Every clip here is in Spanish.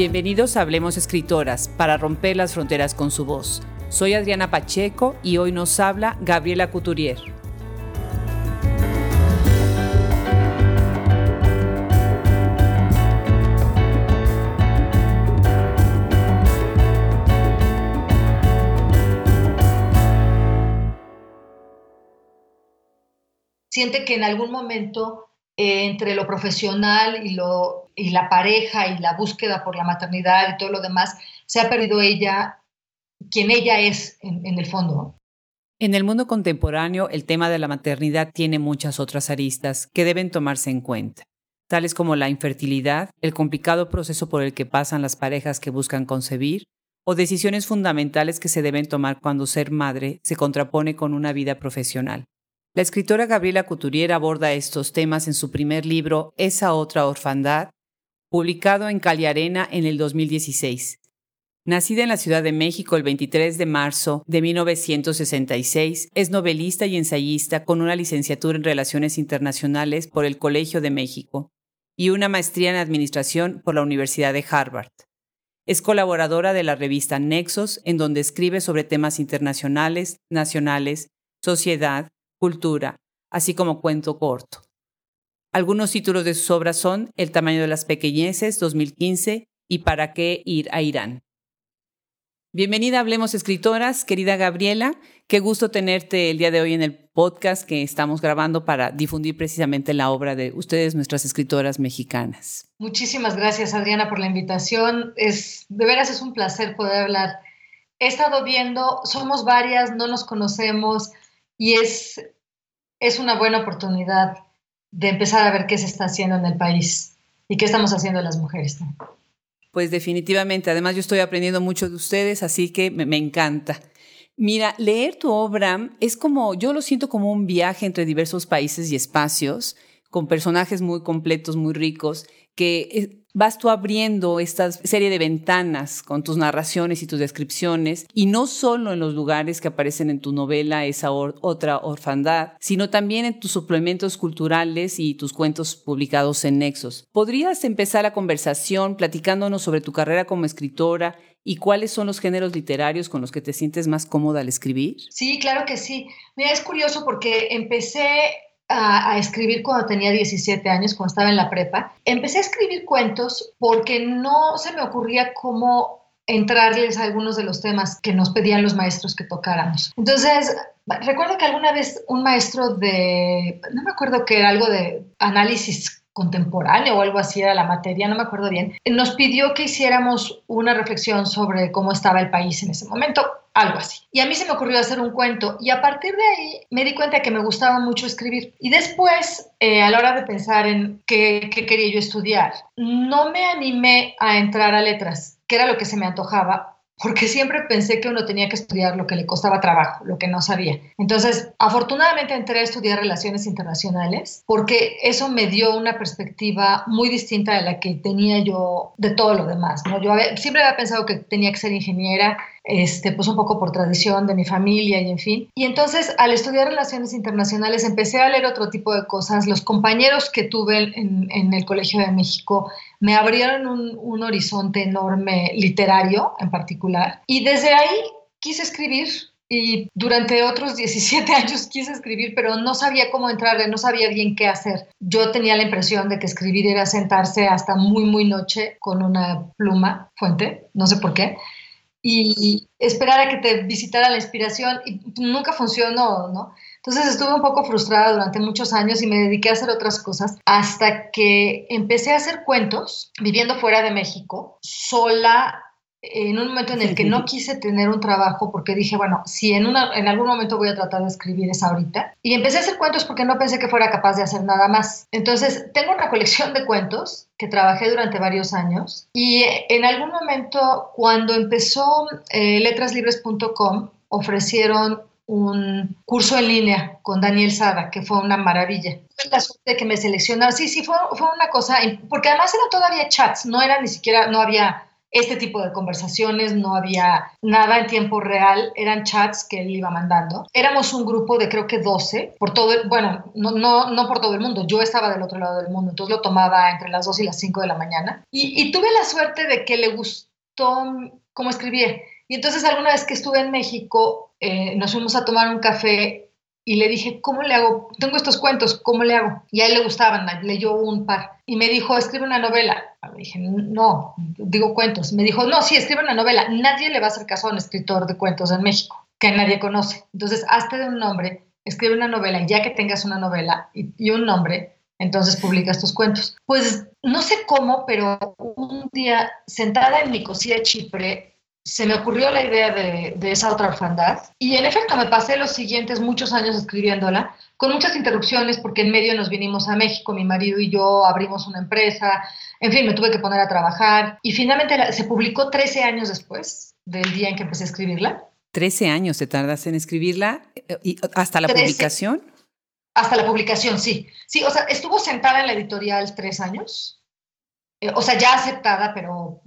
Bienvenidos a Hablemos Escritoras, para romper las fronteras con su voz. Soy Adriana Pacheco y hoy nos habla Gabriela Couturier. Siente que en algún momento eh, entre lo profesional y, lo, y la pareja y la búsqueda por la maternidad y todo lo demás, se ha perdido ella, quien ella es en, en el fondo. En el mundo contemporáneo, el tema de la maternidad tiene muchas otras aristas que deben tomarse en cuenta, tales como la infertilidad, el complicado proceso por el que pasan las parejas que buscan concebir, o decisiones fundamentales que se deben tomar cuando ser madre se contrapone con una vida profesional. La escritora Gabriela Couturier aborda estos temas en su primer libro Esa otra orfandad, publicado en Caliarena en el 2016. Nacida en la Ciudad de México el 23 de marzo de 1966, es novelista y ensayista con una licenciatura en Relaciones Internacionales por el Colegio de México y una maestría en Administración por la Universidad de Harvard. Es colaboradora de la revista Nexos, en donde escribe sobre temas internacionales, nacionales, sociedad, cultura, así como cuento corto. Algunos títulos de sus obras son El tamaño de las pequeñeces, 2015, y ¿Para qué ir a Irán? Bienvenida a Hablemos Escritoras, querida Gabriela. Qué gusto tenerte el día de hoy en el podcast que estamos grabando para difundir precisamente la obra de ustedes, nuestras escritoras mexicanas. Muchísimas gracias, Adriana, por la invitación. Es, de veras es un placer poder hablar. He estado viendo, somos varias, no nos conocemos, y es, es una buena oportunidad de empezar a ver qué se está haciendo en el país y qué estamos haciendo las mujeres. Pues definitivamente, además yo estoy aprendiendo mucho de ustedes, así que me, me encanta. Mira, leer tu obra es como, yo lo siento como un viaje entre diversos países y espacios, con personajes muy completos, muy ricos, que eh, vas tú abriendo esta serie de ventanas con tus narraciones y tus descripciones, y no solo en los lugares que aparecen en tu novela, esa otra orfandad, sino también en tus suplementos culturales y tus cuentos publicados en Nexos. ¿Podrías empezar la conversación platicándonos sobre tu carrera como escritora y cuáles son los géneros literarios con los que te sientes más cómoda al escribir? Sí, claro que sí. Mira, es curioso porque empecé a, escribir cuando tenía 17 años, cuando estaba en la prepa. Empecé a escribir cuentos porque no se me ocurría cómo entrarles a algunos de los temas que nos pedían los maestros que tocáramos. Entonces, recuerdo que alguna vez un maestro de, no me acuerdo que era algo de análisis contemporáneo o algo así era la materia, no me acuerdo bien, nos pidió que hiciéramos una reflexión sobre cómo estaba el país en ese momento algo así. Y a mí se me ocurrió hacer un cuento y a partir de ahí me di cuenta que me gustaba mucho escribir. Y después, eh, a la hora de pensar en qué, qué quería yo estudiar, no me animé a entrar a letras, que era lo que se me antojaba, porque siempre pensé que uno tenía que estudiar lo que le costaba trabajo, lo que no sabía. Entonces, afortunadamente entré a estudiar relaciones internacionales porque eso me dio una perspectiva muy distinta de la que tenía yo de todo lo demás. ¿no? Yo siempre había pensado que tenía que ser ingeniera este, pues un poco por tradición de mi familia y en fin. Y entonces al estudiar relaciones internacionales empecé a leer otro tipo de cosas. Los compañeros que tuve en, el Colegio de México me abrieron un, un horizonte enorme literario en particular. Y desde ahí quise escribir y durante otros 17 años quise escribir, pero no sabía cómo entrarle, no sabía bien qué hacer. Yo tenía la impresión de que escribir era sentarse hasta muy, muy noche con una pluma, fuente, no sé por qué, y esperar a que te visitara la inspiración y nunca funcionó, ¿no? Entonces estuve un poco frustrada durante muchos años y me dediqué a hacer otras cosas hasta que empecé a hacer cuentos viviendo fuera de México, sola en un momento en el que no quise tener un trabajo porque dije, bueno, si en, una, en algún momento voy a tratar de escribir es ahorita. Y empecé a hacer cuentos porque no pensé que fuera capaz de hacer nada más. Entonces, tengo una colección de cuentos que trabajé durante varios años y en algún momento cuando empezó eh, letraslibres.com ofrecieron un curso en línea con Daniel Sada, que fue una maravilla. La suerte de que me seleccionaron, sí, sí, fue, fue una cosa, porque además eran todavía chats, no era ni siquiera, no había este tipo de conversaciones, no había nada en tiempo real, eran chats que él iba mandando. Éramos un grupo de creo que 12, por todo, bueno, no, no, no por todo el mundo, yo estaba del otro lado del mundo, entonces lo tomaba entre las 2 y las 5 de la mañana. Y, tuve la suerte de que le gustó cómo escribía. Y entonces alguna vez que estuve en México, eh, nos fuimos a tomar un café y le dije, ¿cómo le hago? Tengo estos cuentos, ¿cómo le hago? Y a él le gustaban, leyó un par. Y me dijo, escribe una novela. Le dije, no, digo cuentos. Me dijo, no, sí, escribe una novela. Nadie le va a hacer caso a un escritor de cuentos en México, que nadie conoce. Entonces, hazte de un nombre, escribe una novela, y ya que tengas una novela y, y un nombre, entonces publicas tus cuentos. Pues no sé cómo, pero un día, sentada en Nicosia, Chipre, se me ocurrió la idea de, esa otra orfandad y en efecto me pasé los siguientes muchos años escribiéndola con muchas interrupciones porque en medio nos vinimos a México, mi marido y yo abrimos una empresa, en fin, me tuve que poner a trabajar y finalmente se publicó 13 años después del día en que empecé a escribirla. 13 años te tardas en escribirla eh, y hasta la publicación. Hasta la publicación, sí. Sí, o sea, estuvo sentada en la editorial tres años, eh, o sea, ya aceptada, pero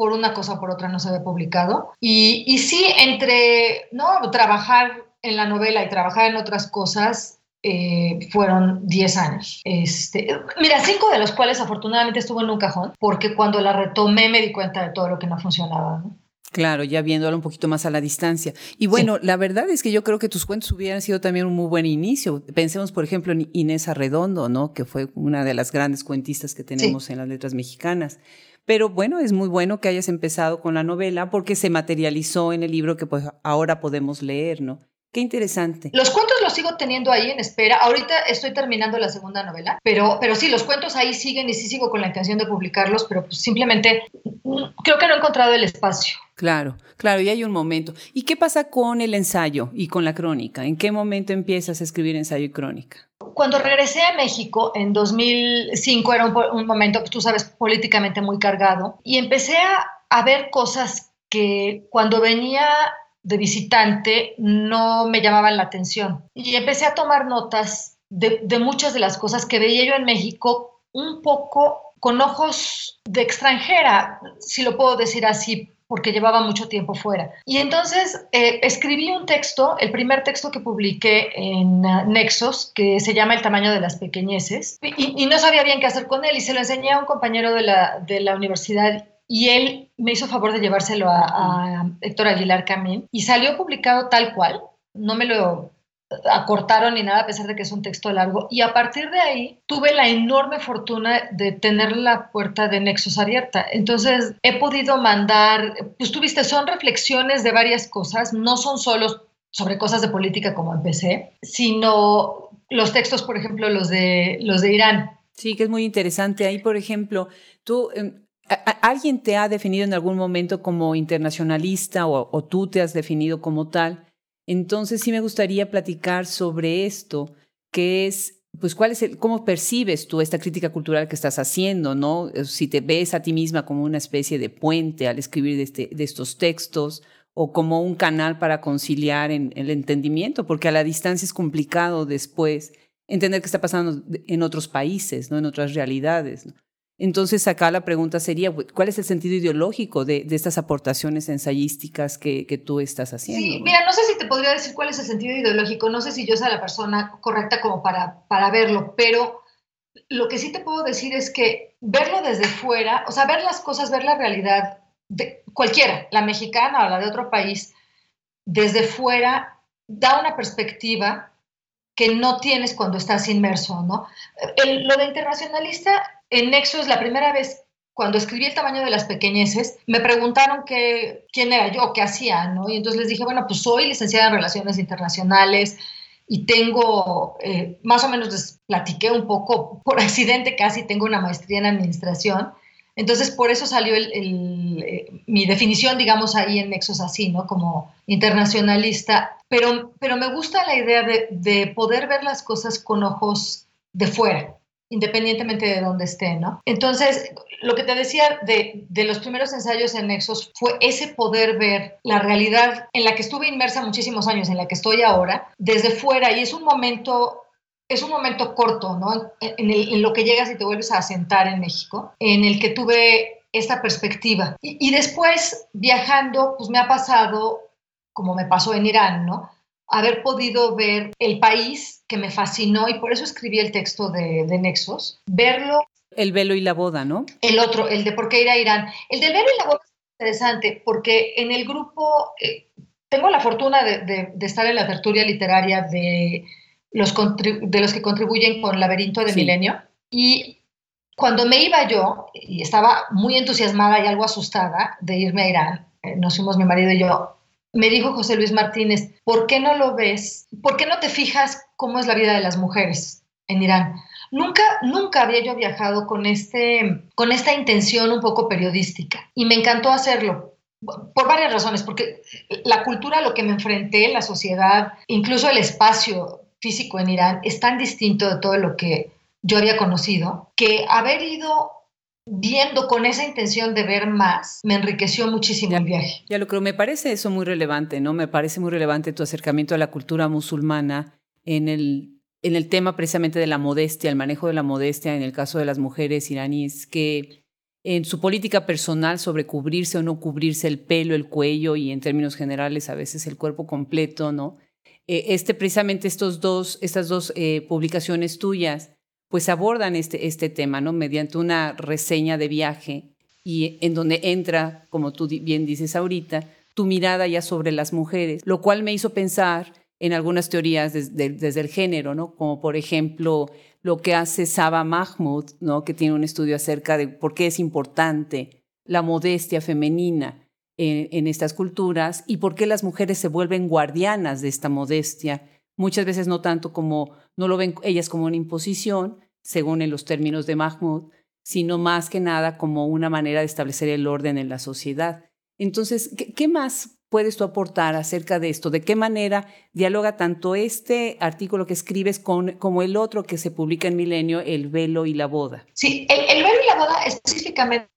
por una cosa o por otra no se había publicado. Y, y sí, entre ¿no? trabajar en la novela y trabajar en otras cosas, eh, fueron 10 años. Este, mira, cinco de los cuales afortunadamente estuvo en un cajón, porque cuando la retomé me di cuenta de todo lo que no funcionaba. Claro, ya viéndolo un poquito más a la distancia. Y bueno, la verdad es que yo creo que tus cuentos hubieran sido también un muy buen inicio. Pensemos, por ejemplo, en Inés Arredondo, ¿no? Que fue una de las grandes cuentistas que tenemos en las letras mexicanas. Pero bueno, es muy bueno que hayas empezado con la novela porque se materializó en el libro que pues ahora podemos leer, ¿no? Qué interesante. Los cuentos los sigo teniendo ahí en espera. Ahorita estoy terminando la segunda novela, pero, pero sí, los cuentos ahí siguen y sí sigo con la intención de publicarlos, pero pues simplemente mm, creo que no he encontrado el espacio. Claro, claro, y hay un momento. ¿Y qué pasa con el ensayo y con la crónica? ¿En qué momento empiezas a escribir ensayo y crónica? Cuando regresé a México en 2005 era un, momento, pues, tú sabes, políticamente muy cargado y empecé a, ver cosas que cuando venía de visitante no me llamaban la atención. Y empecé a tomar notas de, muchas de las cosas que veía yo en México un poco con ojos de extranjera, si lo puedo decir así, porque llevaba mucho tiempo fuera. Y entonces eh, escribí un texto, el primer texto que publiqué en uh, Nexos, que se llama El tamaño de las pequeñeces, y, no sabía bien qué hacer con él, y se lo enseñé a un compañero de la, de la universidad, y él me hizo favor de llevárselo a, a Héctor Aguilar Camín, y salió publicado tal cual, no me lo acortaron ni nada, a pesar de que es un texto largo. Y a partir de ahí tuve la enorme fortuna de tener la puerta de Nexos abierta. Entonces he podido mandar, pues tuviste, son reflexiones de varias cosas, no son solo sobre cosas de política como empecé, sino los textos, por ejemplo, los de, los de Irán. Sí, que es muy interesante. Ahí, por ejemplo, tú... Em, ¿Alguien te ha definido en algún momento como internacionalista o tú te has definido como tal? Entonces sí me gustaría platicar sobre esto, que es, pues, cuál es el, cómo percibes tú esta crítica cultural que estás haciendo, ¿no? Eh, si te ves a ti misma como una especie de puente al escribir de, este, de estos textos o como un canal para conciliar en, el entendimiento, porque a la distancia es complicado después entender qué está pasando en otros países, ¿no? En otras realidades. Entonces acá la pregunta sería, ¿cuál es el sentido ideológico de, estas aportaciones ensayísticas que, tú estás haciendo? Sí, mira, no sé si te podría decir cuál es el sentido ideológico, no sé si yo sea la persona correcta como para, para verlo, pero lo que sí te puedo decir es que verlo desde fuera, o sea, ver las cosas, ver la realidad de cualquiera, la mexicana o la de otro país, desde fuera, da una perspectiva que no tienes cuando estás inmerso, ¿no? lo de internacionalista en Nexus, la primera vez cuando escribí el tamaño de las pequeñeces, me preguntaron qué, quién era yo, qué hacía, ¿no? Y entonces les dije, bueno, pues soy licenciada en Relaciones Internacionales y tengo, eh, más o menos les platiqué un poco, por accidente casi, tengo una maestría en Administración. Entonces, por eso salió eh, mi definición, digamos, ahí en Nexos así, ¿no? Como internacionalista. Pero, pero me gusta la idea de, de poder ver las cosas con ojos de fuera, independientemente de dónde esté, ¿no? Entonces, lo que te decía de, de, los primeros ensayos en Nexos fue ese poder ver la realidad en la que estuve inmersa muchísimos años, en la que estoy ahora, desde fuera, y es un momento... Es un momento corto, ¿no? En, en lo que llegas y te vuelves a asentar en México, en el que tuve esta perspectiva. Y, después, viajando, pues me ha pasado, como me pasó en Irán, ¿no? Haber podido ver el país que me fascinó y por eso escribí el texto de, de Nexos, verlo. El velo y la boda, ¿no? El otro, el de por qué ir a Irán. El del velo y la boda es interesante porque en el grupo, eh, tengo la fortuna de, de, estar en la tertulia literaria de los, de los que contribuyen con Laberinto de Milenio y cuando me iba yo, y estaba muy entusiasmada y algo asustada de irme a Irán, eh, nos fuimos mi marido y yo, me dijo José Luis Martínez, ¿por qué no lo ves? ¿Por qué no te fijas cómo es la vida de las mujeres en Irán? Nunca, nunca había yo viajado con, este, con esta intención un poco periodística y me encantó hacerlo por varias razones, porque la cultura lo que me enfrenté, la sociedad, incluso el espacio físico en Irán es tan distinto de todo lo que yo había conocido, que haber ido viendo con esa intención de ver más, me enriqueció muchísimo el viaje. Ya lo creo, me parece eso muy relevante, ¿no? Me parece muy relevante tu acercamiento a la cultura musulmana en el, en el tema precisamente de la modestia, el manejo de la modestia en el caso de las mujeres iraníes, que en su política personal sobre cubrirse o no cubrirse el pelo, el cuello y en términos generales a veces el cuerpo completo, ¿no? Eh, este, precisamente estos dos, estas dos eh, publicaciones tuyas pues abordan este, este tema, ¿no? Mediante una reseña de viaje y en donde entra, como tú bien dices ahorita, tu mirada ya sobre las mujeres, lo cual me hizo pensar en algunas teorías desde, el género, ¿no? Como por ejemplo lo que hace Saba Mahmoud, ¿no? Que tiene un estudio acerca de por qué es importante la modestia femenina en, en estas culturas y por qué las mujeres se vuelven guardianas de esta modestia Muchas veces no tanto como, no lo ven ellas como una imposición, según en los términos de Mahmoud, sino más que nada como una manera de establecer el orden en la sociedad. Entonces, ¿qué, más puedes tú aportar acerca de esto? ¿De qué manera dialoga tanto este artículo que escribes con, como el otro que se publica en Milenio, El velo y la boda? Sí, el, el velo y la boda específicamente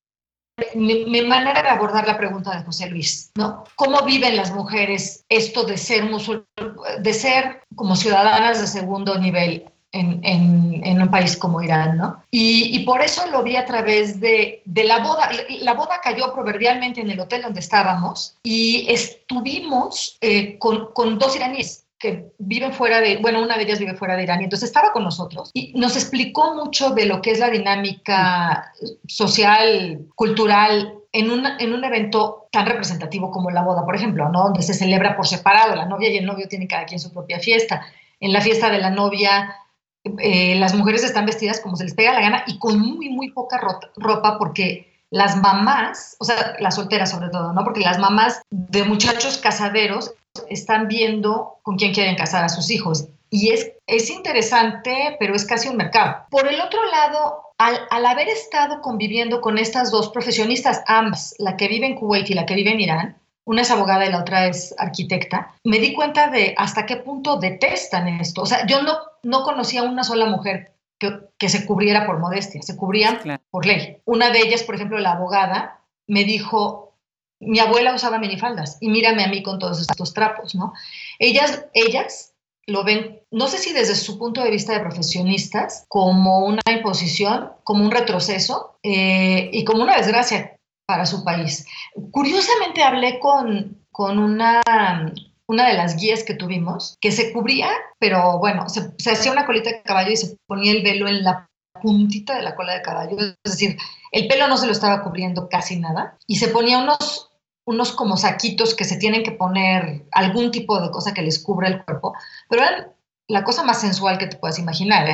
mi, manera de abordar la pregunta de José Luis, ¿no? ¿Cómo viven las mujeres esto de ser de ser como ciudadanas de segundo nivel en, un país como Irán, ¿no? Y, por eso lo vi a través de, la boda. La boda cayó proverbialmente en el hotel donde estábamos y estuvimos eh, con dos iraníes que viven fuera de, bueno, una de ellas vive fuera de Irán, y entonces estaba con nosotros y nos explicó mucho de lo que es la dinámica social, cultural en un, en un evento tan representativo como la boda, por ejemplo, ¿no? Donde se celebra por separado, la novia y el novio tienen cada quien su propia fiesta. En la fiesta de la novia, eh, las mujeres están vestidas como se les pega la gana y con muy, muy poca ropa porque las mamás, o sea, las solteras sobre todo, ¿no? Porque las mamás de muchachos casaderos están viendo con quién quieren casar a sus hijos. Y es, es interesante, pero es casi un mercado. Por el otro lado, al, al, haber estado conviviendo con estas dos profesionistas, ambas, la que vive en Kuwait y la que vive en Irán, una es abogada y la otra es arquitecta, me di cuenta de hasta qué punto detestan esto. O sea, yo no, no conocía una sola mujer que, que se cubriera por modestia, se cubrían por ley. Una de ellas, por ejemplo, la abogada, me dijo, mi abuela usaba minifaldas y mírame a mí con todos estos trapos, ¿no? Ellas, ellas lo ven, no sé si desde su punto de vista de profesionistas, como una imposición, como un retroceso eh, y como una desgracia para su país. Curiosamente hablé con, con una, una de las guías que tuvimos, que se cubría, pero bueno, se, hacía una colita de caballo y se ponía el velo en la puntita de la cola de caballo, es decir, el pelo no se lo estaba cubriendo casi nada y se ponía unos unos como saquitos que se tienen que poner algún tipo de cosa que les cubra el cuerpo, pero eran la cosa más sensual que te puedas imaginar,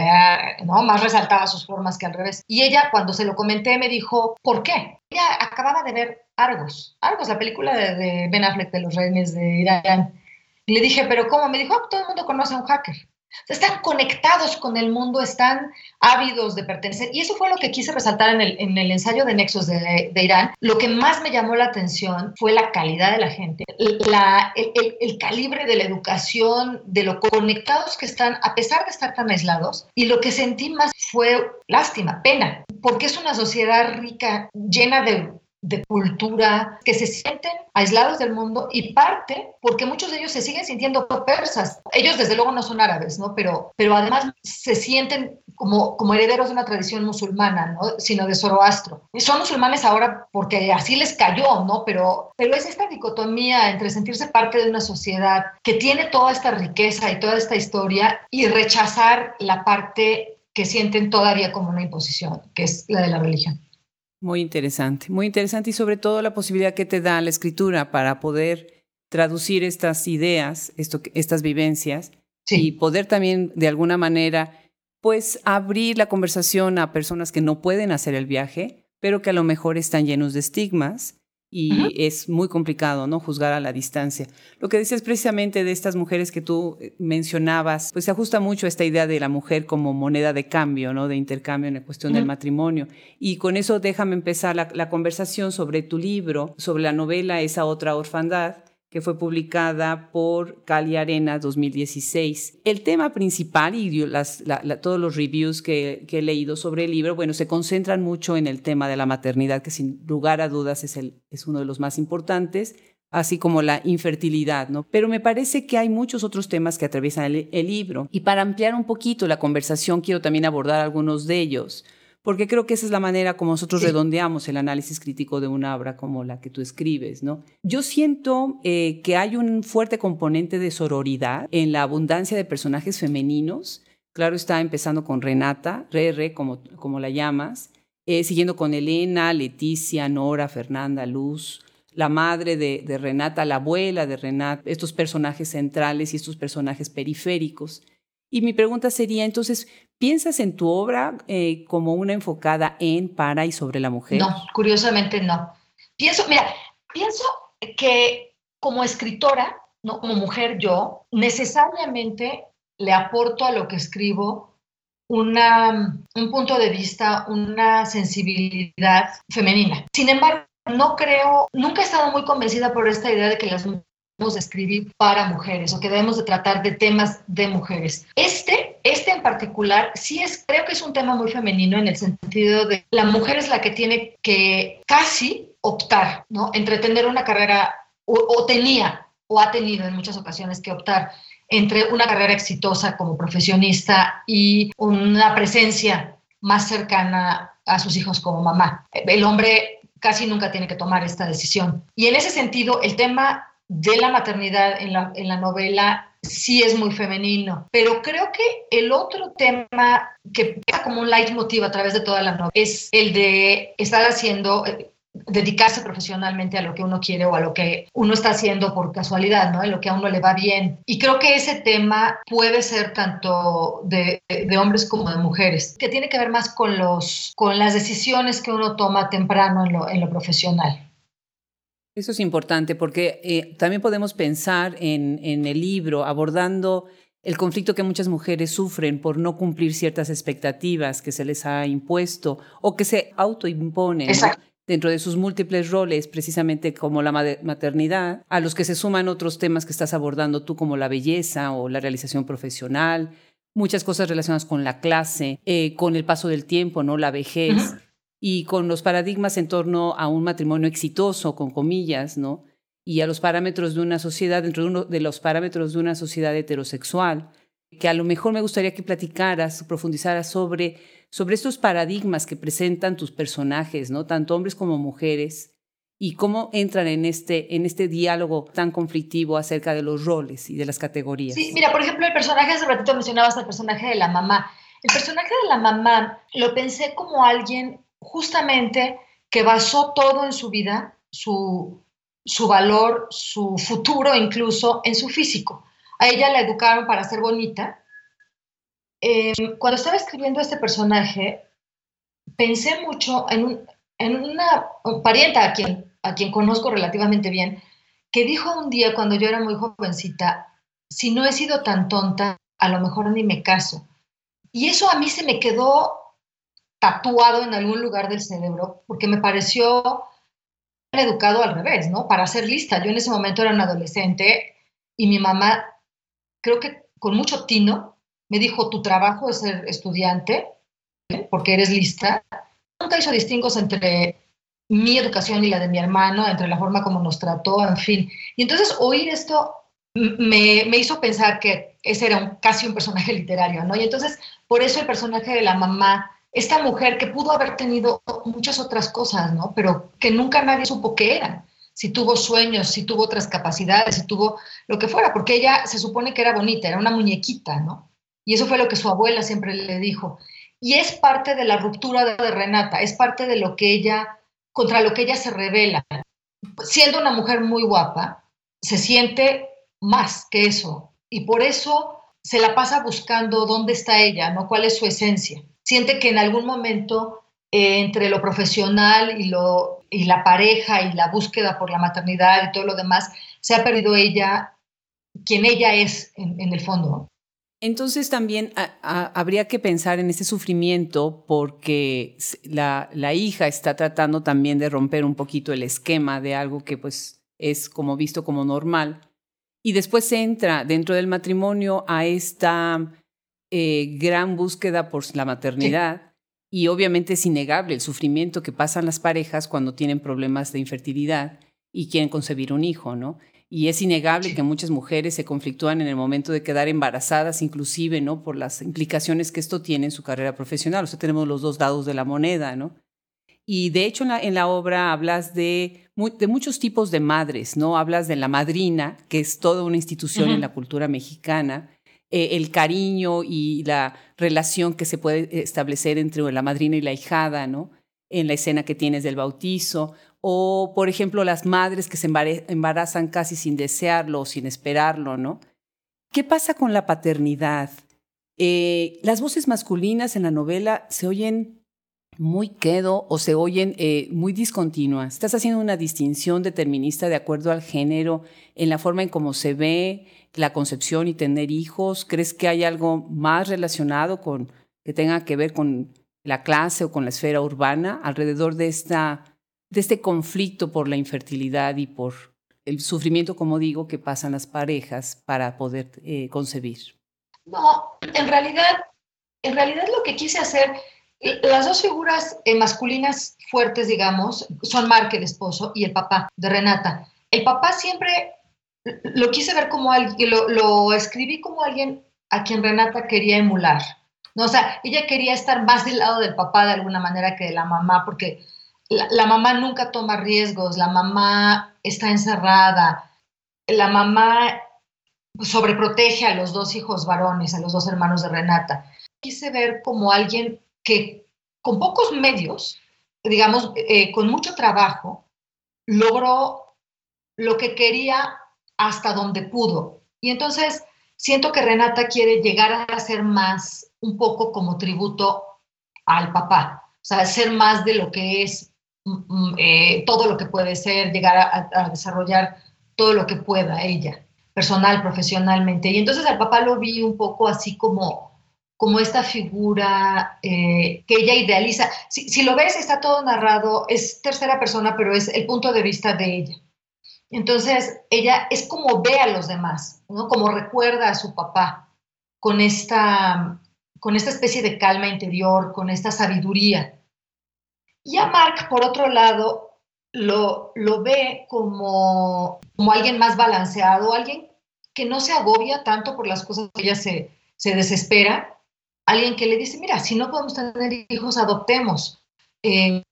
¿no? Más resaltaba sus formas que al revés. Y ella, cuando se lo comenté, me dijo, ¿por qué? Ella acababa de ver Argos, Argos, la película de, Ben Affleck de los Reyes de Irán. Y le dije, ¿pero cómo? Me dijo, ah, todo el mundo conoce a un hacker están conectados con el mundo, están ávidos de pertenecer. Y eso fue lo que quise resaltar en el, en el ensayo de Nexos de, de, Irán. Lo que más me llamó la atención fue la calidad de la gente, la, el, el, calibre de la educación, de lo conectados que están, a pesar de estar tan aislados. Y lo que sentí más fue lástima, pena, porque es una sociedad rica, llena de de cultura, que se sienten aislados del mundo y parte porque muchos de ellos se siguen sintiendo persas. Ellos desde luego no son árabes, ¿no? Pero, pero además se sienten como, como herederos de una tradición musulmana, ¿no? Sino de Zoroastro. Y son musulmanes ahora porque así les cayó, ¿no? Pero, pero es esta dicotomía entre sentirse parte de una sociedad que tiene toda esta riqueza y toda esta historia y rechazar la parte que sienten todavía como una imposición, que es la de la religión. Muy interesante, muy interesante y sobre todo la posibilidad que te da la escritura para poder traducir estas ideas, esto, estas vivencias y poder también de alguna manera pues abrir la conversación a personas que no pueden hacer el viaje, pero que a lo mejor están llenos de estigmas y es muy complicado, ¿no? Juzgar a la distancia. Lo que decías precisamente de estas mujeres que tú eh, mencionabas, pues se ajusta mucho a esta idea de la mujer como moneda de cambio, ¿no? De intercambio en la cuestión del matrimonio. Y con eso déjame empezar la, la conversación sobre tu libro, sobre la novela Esa otra orfandad, que fue publicada por Cali Arena 2016. El tema principal y todos los reviews que, he leído sobre el libro, bueno, se concentran mucho en el tema de la maternidad, que sin lugar a dudas es, el, es uno de los más importantes, así como la infertilidad, ¿no? Pero me parece que hay muchos otros temas que atraviesan el libro. Y para ampliar un poquito la conversación, quiero también abordar algunos de ellos porque creo que esa es la manera como nosotros redondeamos el análisis crítico de una obra como la que tú escribes, ¿no? Yo siento eh, que hay un fuerte componente de sororidad en la abundancia de personajes femeninos. Claro, está empezando con Renata, Rere, como, como la llamas, eh, siguiendo con Elena, Leticia, Nora, Fernanda, Luz, la madre de, de Renata, la abuela de Renata, estos personajes centrales y estos personajes periféricos. Y mi pregunta sería entonces, ¿piensas en tu obra eh, como una enfocada en, para y sobre la mujer? No, curiosamente no. Pienso, mira, pienso que como escritora, ¿no? como mujer yo, necesariamente le aporto a lo que escribo una, un punto de vista, una sensibilidad femenina. Sin embargo, no creo, nunca he estado muy convencida por esta idea de que las de escribir para mujeres o que debemos de tratar de temas de mujeres. Este, este en particular, sí es, creo que es un tema muy femenino en el sentido de la mujer es la que tiene que casi optar, ¿no? Entre tener una carrera, o, tenía, o ha tenido en muchas ocasiones que optar entre una carrera exitosa como profesionista y una presencia más cercana a sus hijos como mamá. El hombre casi nunca tiene que tomar esta decisión. Y en ese sentido, el tema de la maternidad en la, en la novela sí es muy femenino, pero creo que el otro tema que pasa como un leitmotiv a través de toda la novela es el de estar haciendo, eh, dedicarse profesionalmente a lo que uno quiere o a lo que uno está haciendo por casualidad, ¿no? En lo que a uno le va bien. Y creo que ese tema puede ser tanto de, de, hombres como de mujeres, que tiene que ver más con, los, con las decisiones que uno toma temprano en lo, en lo profesional. Eso es importante porque eh, también podemos pensar en, en, el libro abordando el conflicto que muchas mujeres sufren por no cumplir ciertas expectativas que se les ha impuesto o que se autoimponen dentro de sus múltiples roles, precisamente como la maternidad, a los que se suman otros temas que estás abordando tú como la belleza o la realización profesional, muchas cosas relacionadas con la clase, eh, con el paso del tiempo, ¿no? La vejez y con los paradigmas en torno a un matrimonio exitoso, con comillas, ¿no? Y a los parámetros de una sociedad, dentro de uno de los parámetros de una sociedad heterosexual, que a lo mejor me gustaría que platicaras, profundizaras sobre, sobre estos paradigmas que presentan tus personajes, ¿no? Tanto hombres como mujeres, y cómo entran en este, en este diálogo tan conflictivo acerca de los roles y de las categorías. Sí, mira, por ejemplo, el personaje, hace ratito mencionabas el personaje de la mamá. El personaje de la mamá lo pensé como alguien justamente que basó todo en su vida, su, valor, su futuro incluso, en su físico. A ella la educaron para ser bonita. Em, cuando estaba escribiendo este personaje, pensé mucho en, una parienta a quien, a quien conozco relativamente bien, que dijo un día cuando yo era muy jovencita, si no he sido tan tonta, a lo mejor ni me caso. Y eso a mí se me quedó tatuado en algún lugar del cerebro, porque me pareció educado al revés, ¿no? Para ser lista. Yo en ese momento era un adolescente y mi mamá, creo que con mucho tino, me dijo, tu trabajo es ser estudiante, porque eres lista. Nunca hizo distingos entre mi educación y la de mi hermano, entre la forma como nos trató, en fin. Y entonces oír esto me, hizo pensar que ese era casi un personaje literario, ¿no? Y entonces, por eso el personaje de la mamá, esta mujer que pudo haber tenido muchas otras cosas, ¿no? Pero que nunca nadie supo qué eran. Si tuvo sueños, si tuvo otras capacidades, si tuvo lo que fuera, porque ella se supone que era bonita, era una muñequita, ¿no? Y eso fue lo que su abuela siempre le dijo. Y es parte de la ruptura de Renata, es parte de lo que ella, contra lo que ella se revela. Siendo una mujer muy guapa, se siente más que eso. Y por eso se la pasa buscando dónde está ella, ¿no? ¿Cuál es su esencia? Siente que en algún momento eh, entre lo profesional y, lo, y la pareja y la búsqueda por la maternidad y todo lo demás, se ha perdido ella, quien ella es en, el fondo. Entonces también habría que pensar en ese sufrimiento porque la, la, hija está tratando también de romper un poquito el esquema de algo que pues es como visto como normal y después entra dentro del matrimonio a esta eh, gran búsqueda por la maternidad. Y obviamente es innegable el sufrimiento que pasan las parejas cuando tienen problemas de infertilidad y quieren concebir un hijo, ¿no? Y es innegable que muchas mujeres se conflictúan en el momento de quedar embarazadas, inclusive, ¿no? Por las implicaciones que esto tiene en su carrera profesional. O sea, tenemos los dos lados de la moneda, ¿no? Y de hecho en la, obra hablas de, de, muchos tipos de madres, ¿no? Hablas de la madrina, que es toda una institución en la cultura mexicana, eh, el cariño y la relación que se puede establecer entre la madrina y la hijada, ¿no? En la escena que tienes del bautizo, o por ejemplo las madres que se embarazan casi sin desearlo o sin esperarlo, ¿no? ¿Qué pasa con la paternidad? Eh, las voces masculinas en la novela se oyen muy quedo o se oyen eh, muy discontinuas. Estás haciendo una distinción determinista de acuerdo al género, en la forma en cómo se ve la concepción y tener hijos. ¿Crees que hay algo más relacionado con que tenga que ver con la clase o con la esfera urbana alrededor de esta de este conflicto por la infertilidad y por el sufrimiento, como digo, que pasan las parejas para poder eh, concebir? No, en realidad, en realidad lo que quise hacer las dos figuras eh, masculinas fuertes, digamos, son Mark, el esposo, y el papá de Renata. El papá siempre lo quise ver como alguien, lo, lo escribí como alguien a quien Renata quería emular. ¿no? O sea, ella quería estar más del lado del papá de alguna manera que de la mamá, porque la, la mamá nunca toma riesgos, la mamá está encerrada, la mamá sobreprotege a los dos hijos varones, a los dos hermanos de Renata. Quise ver como alguien que con pocos medios, digamos, eh, con mucho trabajo, logró lo que quería hasta donde pudo. Y entonces siento que Renata quiere llegar a ser más un poco como tributo al papá, o sea, ser más de lo que es mm, mm, eh, todo lo que puede ser, llegar a, a, desarrollar todo lo que pueda ella, personal, profesionalmente. Y entonces al papá lo vi un poco así como como esta figura eh, que ella idealiza. Si, lo ves, está todo narrado, es tercera persona, pero es el punto de vista de ella. Entonces, ella es como ve a los demás, ¿no? como recuerda a su papá, con esta, con esta especie de calma interior, con esta sabiduría. Y a Mark, por otro lado, lo, lo ve como, como alguien más balanceado, alguien que no se agobia tanto por las cosas que ella se, se desespera, alguien que le dice, mira, si no podemos tener hijos, adoptemos. Eh,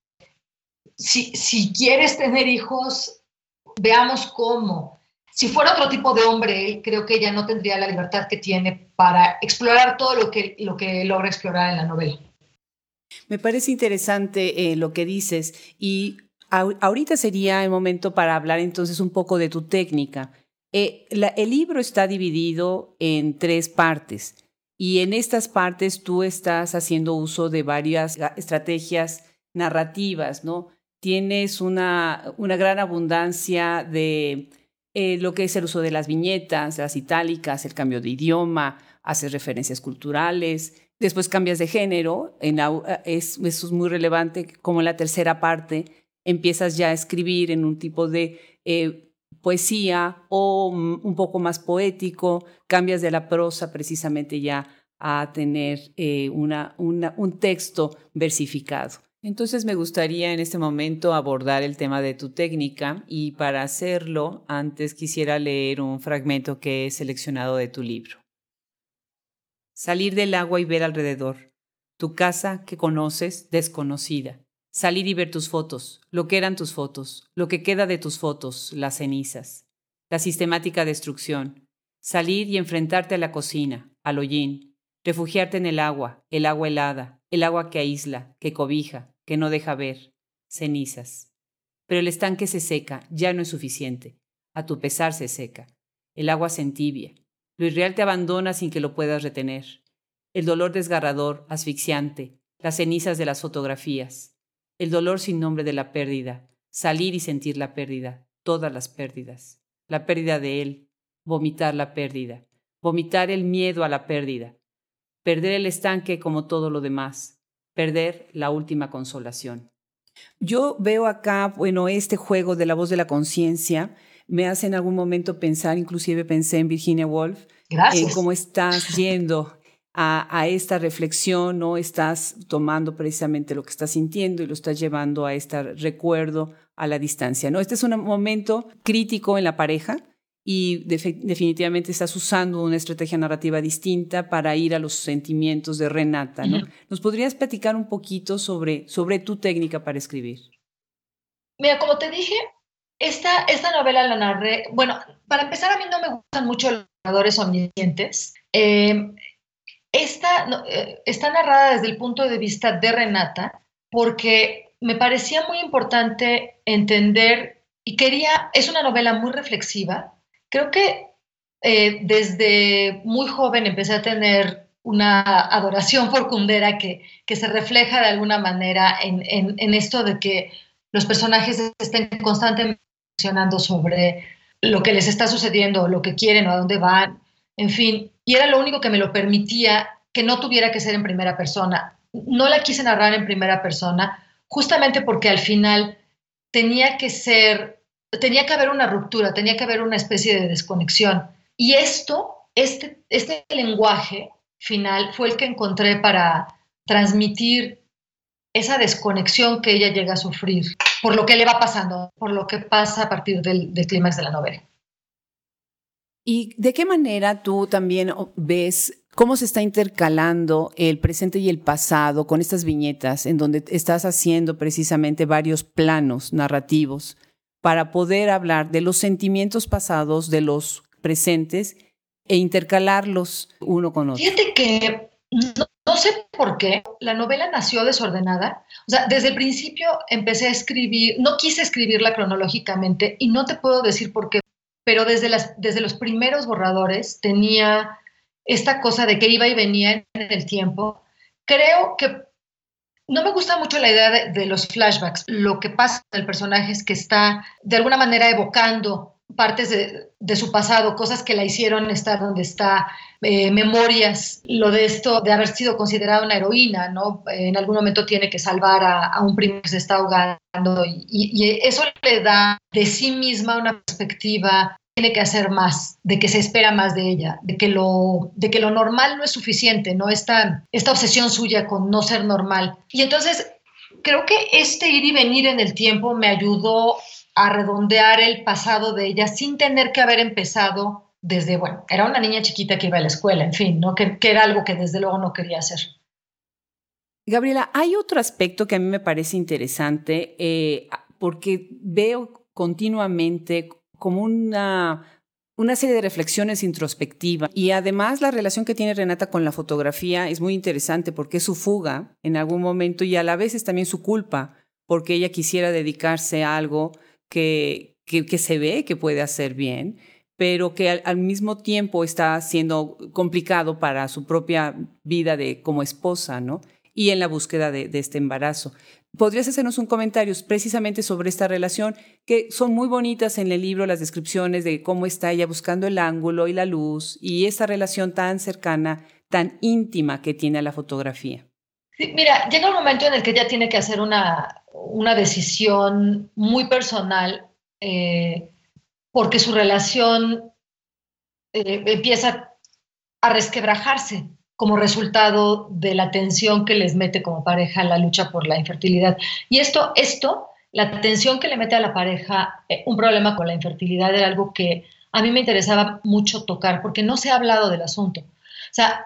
si, si, quieres tener hijos, veamos cómo. Si fuera otro tipo de hombre, creo que ella no tendría la libertad que tiene para explorar todo lo que, lo que logra explorar en la novela. Me parece interesante eh, lo que dices y ahorita sería el momento para hablar entonces un poco de tu técnica. Eh, el libro está dividido en tres partes. Y en estas partes tú estás haciendo uso de varias estrategias narrativas, ¿no? Tienes una, una gran abundancia de eh, lo que es el uso de las viñetas, las itálicas, el cambio de idioma, haces referencias culturales, después cambias de género, en es, eso es muy relevante, como en la tercera parte empiezas ya a escribir en un tipo de eh, poesía o un poco más poético, cambias de la prosa precisamente ya a tener eh, una, un texto versificado. Entonces me gustaría en este momento abordar el tema de tu técnica y para hacerlo antes quisiera leer un fragmento que he seleccionado de tu libro. Salir del agua y ver alrededor. Tu casa que conoces desconocida. Salir y ver tus fotos, lo que eran tus fotos, lo que queda de tus fotos, las cenizas. La sistemática destrucción. Salir y enfrentarte a la cocina, al hollín. Refugiarte en el agua, el agua helada, el agua que aísla, que cobija, que no deja ver, cenizas. Pero el estanque se seca, ya no es suficiente. A tu pesar se seca. El agua se entibia. Lo irreal te abandona sin que lo puedas retener. El dolor desgarrador, asfixiante, las cenizas de las fotografías. El dolor sin nombre de la pérdida. Salir y sentir la pérdida, todas las pérdidas. La pérdida de él. Vomitar la pérdida. Vomitar el miedo a la pérdida perder el estanque como todo lo demás, perder la última consolación. Yo veo acá, bueno, este juego de la voz de la conciencia me hace en algún momento pensar, inclusive pensé en Virginia Woolf, en cómo estás yendo a, esta reflexión, ¿no? Estás tomando precisamente lo que estás sintiendo y lo estás llevando a este recuerdo a la distancia, ¿no? Este es un momento crítico en la pareja, y definitivamente estás usando una estrategia narrativa distinta para ir a los sentimientos de Renata. ¿no? ¿Nos podrías platicar un poquito sobre, sobre tu técnica para escribir? Mira, como te dije, esta, esta novela la narré, bueno, para empezar a mí no me gustan mucho los narradores omniscientes. Eh, esta eh, está narrada desde el punto de vista de Renata porque me parecía muy importante entender y quería, es una novela muy reflexiva, Creo que eh, desde muy joven empecé a tener una adoración por Kundera que, que se refleja de alguna manera en, en, esto de que los personajes estén constantemente mencionando sobre lo que les está sucediendo, lo que quieren o a dónde van, en fin, y era lo único que me lo permitía que no tuviera que ser en primera persona. No la quise narrar en primera persona, justamente porque al final tenía que ser tenía que haber una ruptura, tenía que haber una especie de desconexión. Y esto, este, este lenguaje final fue el que encontré para transmitir esa desconexión que ella llega a sufrir por lo que le va pasando, por lo que pasa a partir del, del clímax de la novela. ¿Y de qué manera tú también ves cómo se está intercalando el presente y el pasado con estas viñetas en donde estás haciendo precisamente varios planos narrativos para poder hablar de los sentimientos pasados, de los presentes e intercalarlos uno con otro. Fíjate que no, sé por qué la novela nació desordenada. O sea, desde el principio empecé a escribir, no quise escribirla cronológicamente y no te puedo decir por qué, pero desde, desde los primeros borradores tenía esta cosa de que iba y venía en el tiempo. Creo que no me gusta mucho la idea de, los flashbacks. Lo que pasa con el personaje es que está de alguna manera evocando partes de, su pasado, cosas que la hicieron estar donde está, eh, memorias, lo de esto de haber sido considerada una heroína, ¿no? En algún momento tiene que salvar a, un primo que se está ahogando y, y, eso le da de sí misma una perspectiva tiene que hacer más, de que se espera más de ella, de que lo, de que lo normal no es suficiente, ¿no? Esta, esta obsesión suya con no ser normal. Y entonces creo que este ir y venir en el tiempo me ayudó a redondear el pasado de ella sin tener que haber empezado desde, bueno, era una niña chiquita que iba a la escuela, en fin, ¿no? Que, era algo que desde luego no quería hacer. Gabriela, hay otro aspecto que a mí me parece interesante eh, porque veo continuamente como una, una serie de reflexiones introspectivas. Y además la relación que tiene Renata con la fotografía es muy interesante porque es su fuga en algún momento y a la vez es también su culpa porque ella quisiera dedicarse a algo que, que, se ve que puede hacer bien, pero que al, mismo tiempo está siendo complicado para su propia vida de, como esposa, ¿no? Y en la búsqueda de este embarazo. ¿Podrías hacernos un comentario precisamente sobre esta relación, que son muy bonitas en el libro las descripciones de cómo está ella buscando el ángulo y la luz y esa relación tan cercana, tan íntima que tiene la fotografía? mira, llega un momento en el que ella tiene que hacer una, una decisión muy personal eh, porque su relación eh, empieza a resquebrajarse como resultado de la tensión que les mete como pareja la lucha por la infertilidad. Y esto, esto, la tensión que le mete a la pareja, eh, un problema con la infertilidad era algo que a mí me interesaba mucho tocar porque no se ha hablado del asunto. O sea,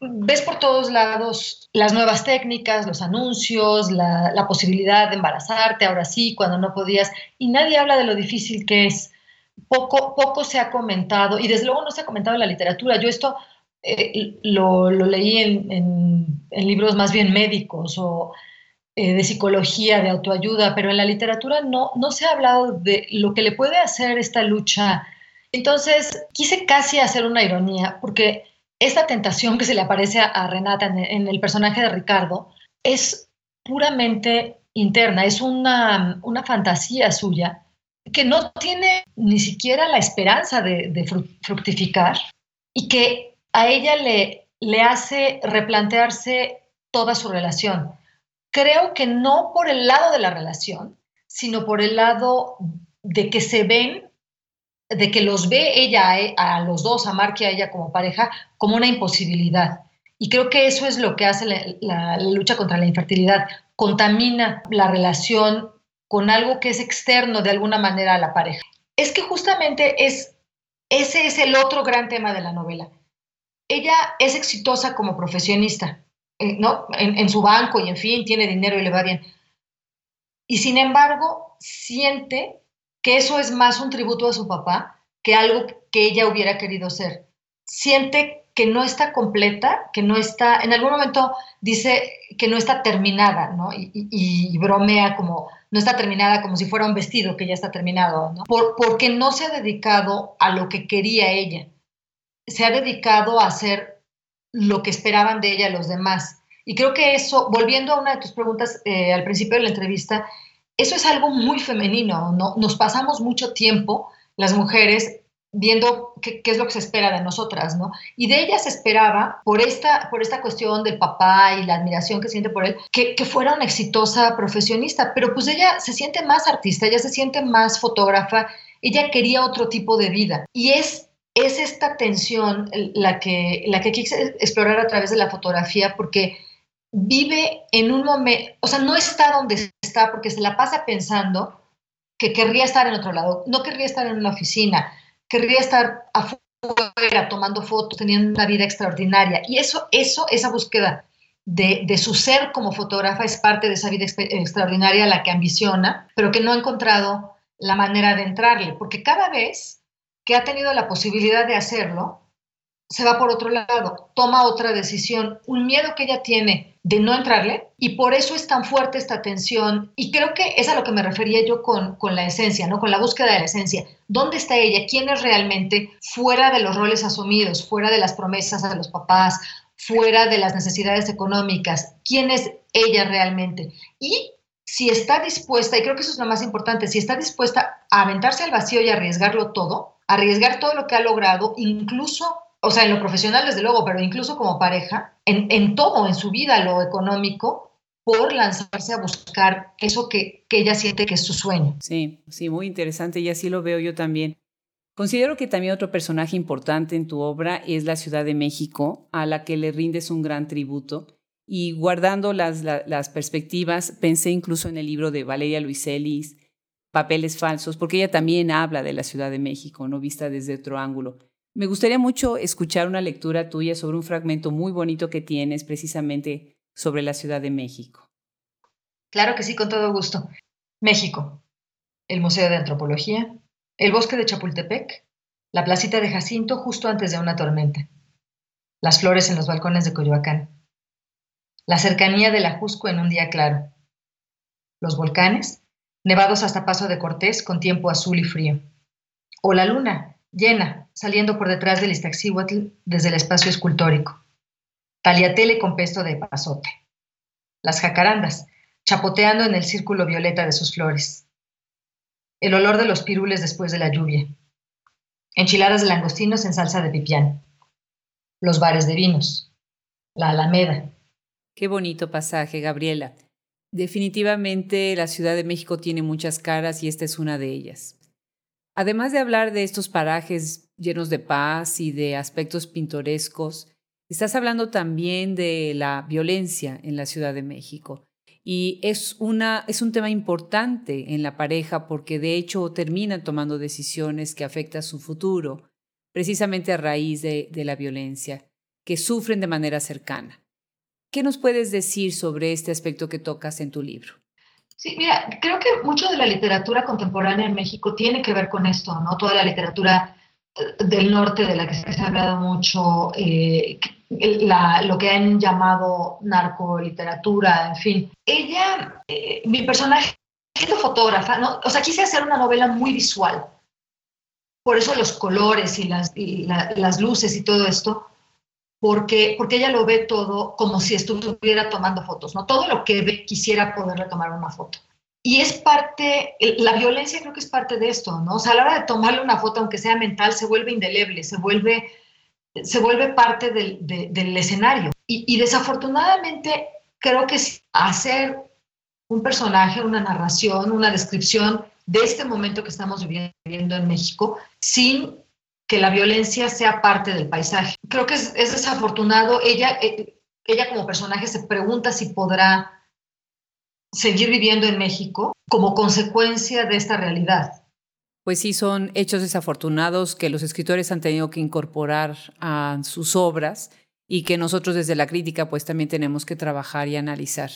ves por todos lados las nuevas técnicas, los anuncios, la, la, posibilidad de embarazarte, ahora sí, cuando no podías, y nadie habla de lo difícil que es. Poco, poco se ha comentado, y desde luego no se ha comentado en la literatura. Yo esto eh, lo, leí en, en, en, libros más bien médicos o eh, de psicología, de autoayuda, pero en la literatura no, no se ha hablado de lo que le puede hacer esta lucha. Entonces, quise casi hacer una ironía, porque esta tentación que se le aparece a, Renata en, el personaje de Ricardo es puramente interna, es una, una fantasía suya que no tiene ni siquiera la esperanza de, fructificar y que a ella le, le hace replantearse toda su relación. Creo que no por el lado de la relación, sino por el lado de que se ven de que los ve ella a, los dos, a Mark y a ella como pareja, como una imposibilidad. Y creo que eso es lo que hace la, lucha contra la infertilidad. Contamina la relación con algo que es externo de alguna manera a la pareja. Es que justamente es, ese es el otro gran tema de la novela. Ella es exitosa como profesionista, eh, ¿no? En, en su banco y en fin, tiene dinero y le va bien. Y sin embargo, siente que eso es más un tributo a su papá que algo que ella hubiera querido ser. Siente que no está completa, que no está, en algún momento dice que no está terminada, ¿no? Y, bromea como, no está terminada como si fuera un vestido que ya está terminado, ¿no? porque no se ha dedicado a lo que quería ella, se ha dedicado a hacer lo que esperaban de ella los demás. Y creo que eso, volviendo a una de tus preguntas eh, al principio de la entrevista, eso es algo muy femenino, ¿no? Nos pasamos mucho tiempo, las mujeres, viendo qué, es lo que se espera de nosotras, ¿no? Y de ella se esperaba, por esta, por esta cuestión del papá y la admiración que siente por él, que, que fuera una exitosa profesionista, pero pues ella se siente más artista, ella se siente más fotógrafa, ella quería otro tipo de vida. Y es es esta tensión la que, la que quise explorar a través de la fotografía, porque vive en un momento, o sea, no está donde está porque se la pasa pensando que querría estar en otro lado, no querría estar en una oficina, querría estar afuera tomando fotos, teniendo una vida extraordinaria. Y eso, eso esa búsqueda de, de, su ser como fotógrafa es parte de esa vida extraordinaria a la que ambiciona, pero que no ha encontrado la manera de entrarle, porque cada vez que ha tenido la posibilidad de hacerlo, se va por otro lado, toma otra decisión, un miedo que ella tiene de no entrarle y por eso es tan fuerte esta tensión y creo que es a lo que me refería yo con, con la esencia, ¿no? con la búsqueda de la esencia. ¿Dónde está ella? ¿Quién es realmente fuera de los roles asumidos, fuera de las promesas a los papás, fuera de las necesidades económicas? ¿Quién es ella realmente? Y si está dispuesta, y creo que eso es lo más importante, si está dispuesta a aventarse al vacío y arriesgarlo todo, arriesgar todo lo que ha logrado, incluso o sea, en lo profesional desde luego, pero incluso como pareja, en, todo, en su vida, lo económico, por lanzarse a buscar eso que, que, ella siente que es su sueño. Sí, sí, muy interesante y así lo veo yo también. Considero que también otro personaje importante en tu obra es la Ciudad de México, a la que le rindes un gran tributo. Y guardando las, las, perspectivas, pensé incluso en el libro de Valeria Luiselis, Papeles Falsos, porque ella también habla de la Ciudad de México, no vista desde otro ángulo. Me gustaría mucho escuchar una lectura tuya sobre un fragmento muy bonito que tienes precisamente sobre la Ciudad de México. Claro que sí, con todo gusto. México, el Museo de Antropología, el bosque de Chapultepec, la placita de Jacinto justo antes de una tormenta, las flores en los balcones de Coyoacán, la cercanía del Ajusco en un día claro, los volcanes, nevados hasta Paso de Cortés con tiempo azul y frío, o la luna, llena, saliendo por detrás del Iztaccíhuatl desde el espacio escultórico. Taliatele con pesto de pasote. Las jacarandas, chapoteando en el círculo violeta de sus flores. El olor de los pirules después de la lluvia. Enchiladas de langostinos en salsa de pipián. Los bares de vinos. La Alameda. Qué bonito pasaje, Gabriela. Definitivamente la Ciudad de México tiene muchas caras y esta es una de ellas. Además de hablar de estos parajes llenos de paz y de aspectos pintorescos, Estás hablando también de la violencia en la Ciudad de México. Y es, una, es un tema importante en la pareja porque de hecho terminan tomando decisiones que afectan su futuro, precisamente a raíz de, de la violencia, que sufren de manera cercana. ¿Qué nos puedes decir sobre este aspecto que tocas en tu libro? Sí, mira, creo que mucho de la literatura contemporánea en México tiene que ver con esto, ¿no? Toda la literatura eh, del norte de la que se ha hablado mucho, eh, lo que han llamado narcoliteratura, en fin. Ella, eh, mi personaje, es fotógrafa, ¿no? o sea, quise hacer una novela muy visual. Por eso los colores y las, y las luces y todo esto, porque, porque ella lo ve todo como si estuviera tomando fotos, ¿no? Todo lo que ve quisiera poderle tomar una foto. Y es parte, la violencia creo que es parte de esto, ¿no? O sea, a la hora de tomarle una foto, aunque sea mental, se vuelve indeleble, se vuelve, se vuelve parte del, del escenario. Y, y, desafortunadamente creo que hacer un personaje, una narración, una descripción de este momento que estamos viviendo en México, sin que la violencia sea parte del paisaje. Creo que es, desafortunado. Ella, eh, ella como personaje se pregunta si podrá seguir viviendo en México como consecuencia de esta realidad. Pues sí, son hechos desafortunados que los escritores han tenido que incorporar a sus obras y que nosotros desde la crítica pues también tenemos que trabajar y analizar.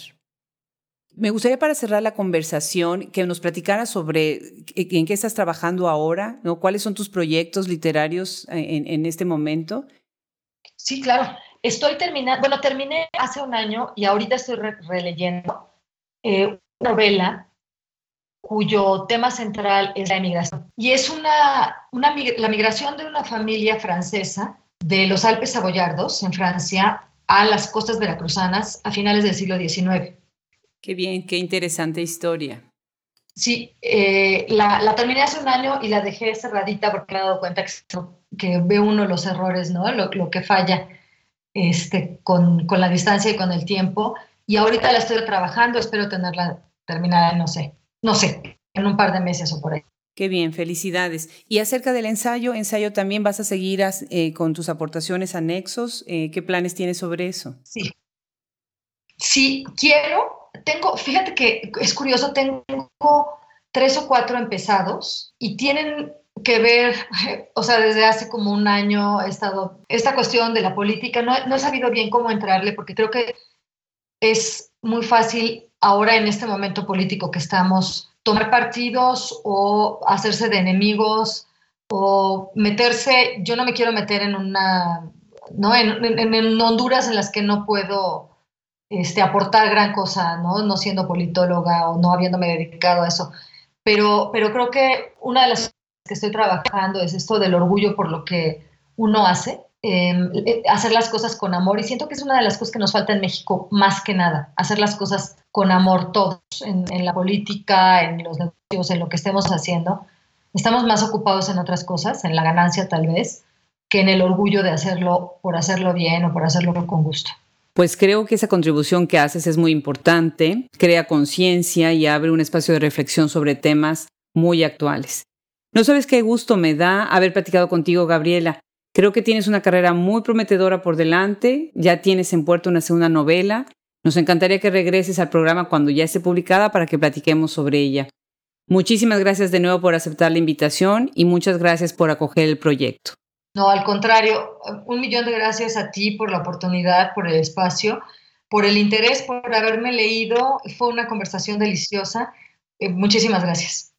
Me gustaría para cerrar la conversación que nos platicara sobre en qué estás trabajando ahora, ¿no? ¿Cuáles son tus proyectos literarios en, este momento? Sí, claro. Estoy terminando, bueno, terminé hace un año y ahorita estoy releyendo eh, una novela cuyo tema central es la emigración. Y es una, una, la migración de una familia francesa de los Alpes Saboyardos, en Francia, a las costas veracruzanas a finales del siglo XIX. Qué bien, qué interesante historia. Sí, eh, la, terminé hace un año y la dejé cerradita porque me he dado cuenta que, ve uno los errores, ¿no? Lo, que falla este, con, con, la distancia y con el tiempo. Y ahorita la estoy trabajando, espero tenerla terminada, no sé, no sé, en un par de meses o por ahí. Qué bien, felicidades. Y acerca del ensayo, ensayo también vas a seguir eh, con tus aportaciones anexos. Eh, ¿Qué planes tienes sobre eso? Sí. Sí, quiero tengo, fíjate que es curioso, tengo tres o cuatro empezados y tienen que ver, o sea, desde hace como un año he estado, esta cuestión de la política, no, no he sabido bien cómo entrarle porque creo que es muy fácil ahora en este momento político que estamos tomar partidos o hacerse de enemigos o meterse, yo no me quiero meter en una, ¿no? En, en, en Honduras en las que no puedo este, aportar gran cosa, ¿no? No siendo politóloga o no habiéndome dedicado a eso. Pero, pero creo que una de las cosas que estoy trabajando es esto del orgullo por lo que uno hace, em, eh, hacer las cosas con amor. Y siento que es una de las cosas que nos falta en México más que nada, hacer las cosas con amor todos, en, en la política, en los negocios, en lo que estemos haciendo. Estamos más ocupados en otras cosas, en la ganancia tal vez, que en el orgullo de hacerlo por hacerlo bien o por hacerlo con gusto pues creo que esa contribución que haces es muy importante, crea conciencia y abre un espacio de reflexión sobre temas muy actuales. No sabes qué gusto me da haber platicado contigo, Gabriela. Creo que tienes una carrera muy prometedora por delante, ya tienes en puerto una segunda novela. Nos encantaría que regreses al programa cuando ya esté publicada para que platiquemos sobre ella. Muchísimas gracias de nuevo por aceptar la invitación y muchas gracias por acoger el proyecto. No, al contrario, un millón de gracias a ti por la oportunidad, por el espacio, por el interés, por haberme leído. Fue una conversación deliciosa. Eh, muchísimas gracias.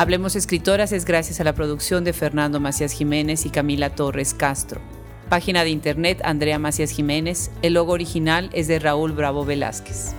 Hablemos Escritoras es gracias a la producción de Fernando Macías Jiménez y Camila Torres Castro. Página de internet Andrea Macías Jiménez. El logo original es de Raúl Bravo Velázquez.